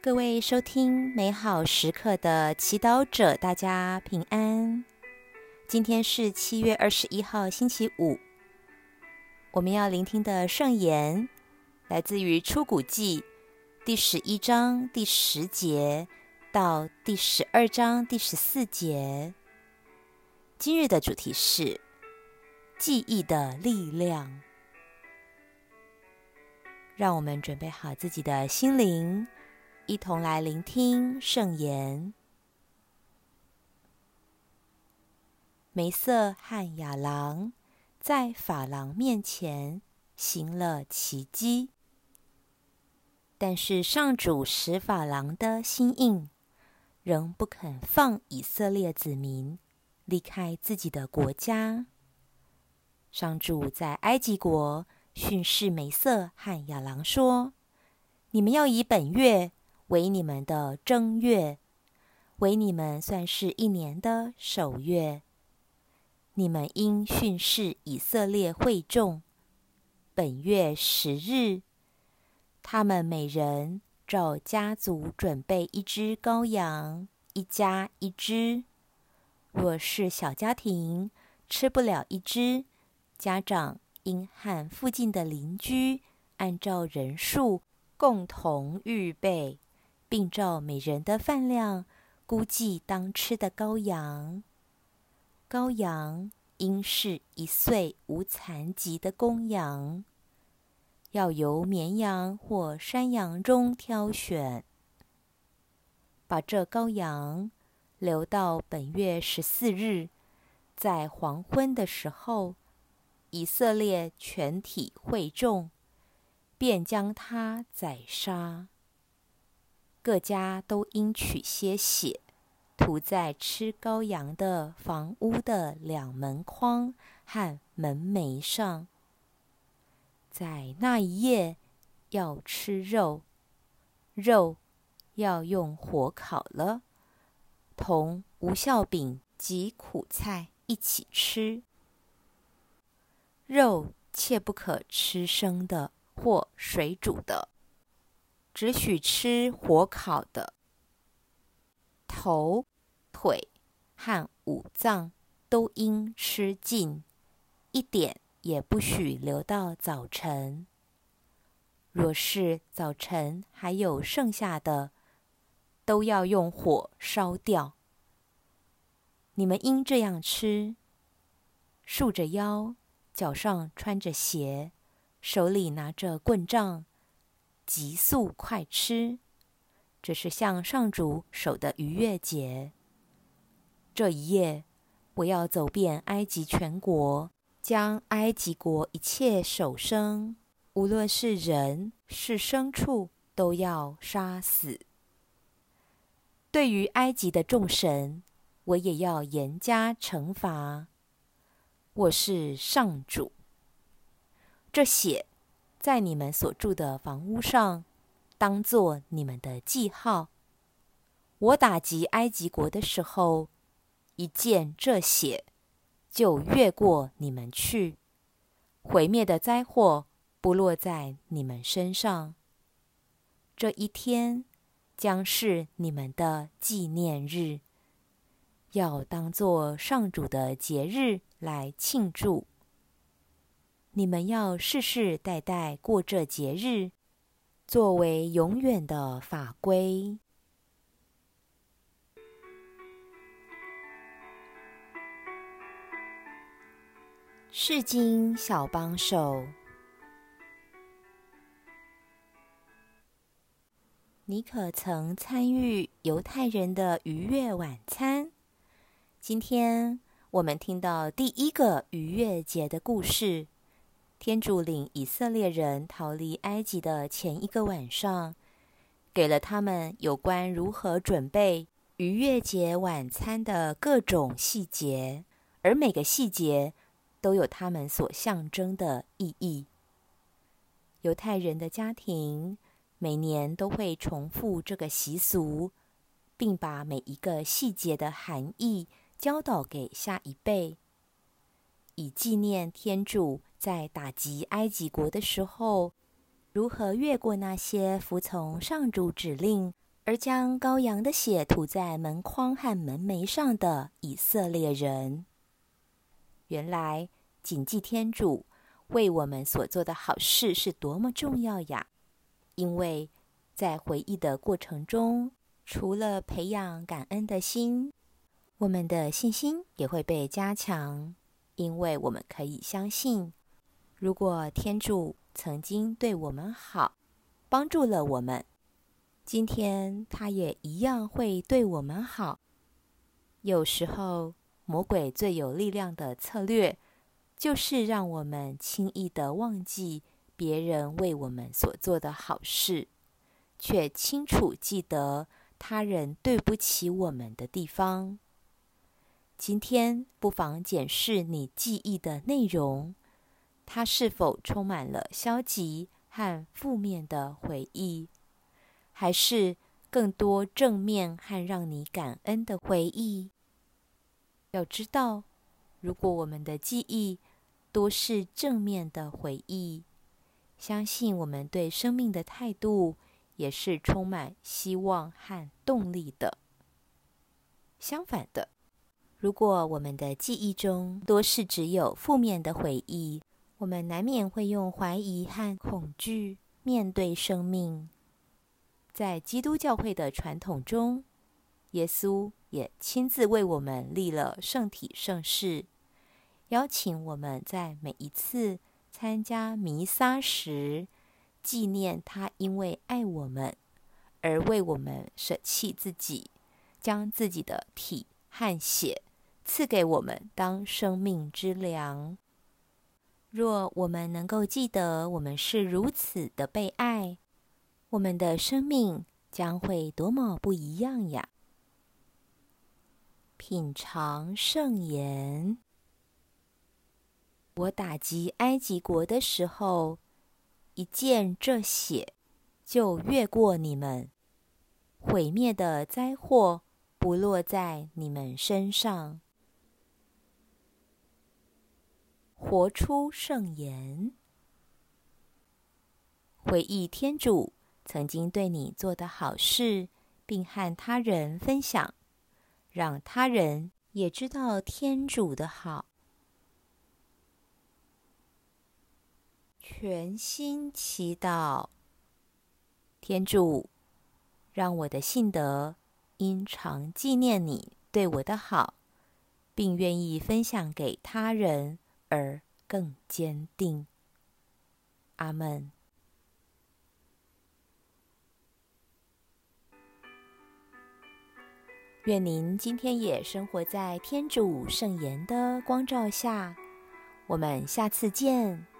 各位收听美好时刻的祈祷者，大家平安。今天是七月二十一号，星期五。我们要聆听的圣言来自于出谷记第十一章第十节到第十二章第十四节。今日的主题是记忆的力量。让我们准备好自己的心灵。一同来聆听圣言。梅瑟和亚郎在法郎面前行了奇迹，但是上主使法郎的心硬，仍不肯放以色列子民离开自己的国家。上主在埃及国训示梅瑟和亚郎说：“你们要以本月。”为你们的正月，为你们算是一年的首月。你们应训示以色列会众，本月十日，他们每人照家族准备一只羔羊，一家一只。若是小家庭吃不了一只，家长应和附近的邻居按照人数共同预备。并照每人的饭量估计当吃的羔羊。羔羊应是一岁无残疾的公羊，要由绵羊或山羊中挑选。把这羔羊留到本月十四日，在黄昏的时候，以色列全体会众便将它宰杀。各家都应取些血，涂在吃羔羊的房屋的两门框和门楣上。在那一夜要吃肉，肉要用火烤了，同无酵饼及苦菜一起吃。肉切不可吃生的或水煮的。只许吃火烤的，头、腿和五脏都应吃尽，一点也不许留到早晨。若是早晨还有剩下的，都要用火烧掉。你们应这样吃：竖着腰，脚上穿着鞋，手里拿着棍杖。急速快吃，这是向上主守的逾越节。这一夜，我要走遍埃及全国，将埃及国一切守生，无论是人是牲畜，都要杀死。对于埃及的众神，我也要严加惩罚。我是上主。这血。在你们所住的房屋上，当作你们的记号。我打击埃及国的时候，一见这血，就越过你们去，毁灭的灾祸不落在你们身上。这一天将是你们的纪念日，要当作上主的节日来庆祝。你们要世世代代过这节日，作为永远的法规。释经小帮手，你可曾参与犹太人的逾越晚餐？今天我们听到第一个逾越节的故事。天主领以色列人逃离埃及的前一个晚上，给了他们有关如何准备逾越节晚餐的各种细节，而每个细节都有他们所象征的意义。犹太人的家庭每年都会重复这个习俗，并把每一个细节的含义教导给下一辈。以纪念天主在打击埃及国的时候，如何越过那些服从上主指令而将羔羊的血涂在门框和门楣上的以色列人。原来谨记天主为我们所做的好事是多么重要呀！因为在回忆的过程中，除了培养感恩的心，我们的信心也会被加强。因为我们可以相信，如果天主曾经对我们好，帮助了我们。今天他也一样会对我们好。有时候，魔鬼最有力量的策略，就是让我们轻易的忘记别人为我们所做的好事，却清楚记得他人对不起我们的地方。今天不妨检视你记忆的内容，它是否充满了消极和负面的回忆？还是更多正面和让你感恩的回忆。要知道，如果我们的记忆多是正面的回忆，相信我们对生命的态度也是充满希望和动力的。相反的，如果我们的记忆中多是只有负面的回忆，我们难免会用怀疑和恐惧面对生命。在基督教会的传统中，耶稣也亲自为我们立了圣体圣事，邀请我们在每一次参加弥撒时，纪念他因为爱我们而为我们舍弃自己，将自己的体和血赐给我们当生命之粮。若我们能够记得我们是如此的被爱，我们的生命将会多么不一样呀！品尝圣言。我打击埃及国的时候，一见这血，就越过你们，毁灭的灾祸不落在你们身上。活出圣言，回忆天主曾经对你做的好事，并和他人分享，让他人也知道天主的好。全心祈祷，天主，让我的信德因常纪念你对我的好，并愿意分享给他人而更坚定。阿门。愿您今天也生活在天主圣言的光照下。我们下次见。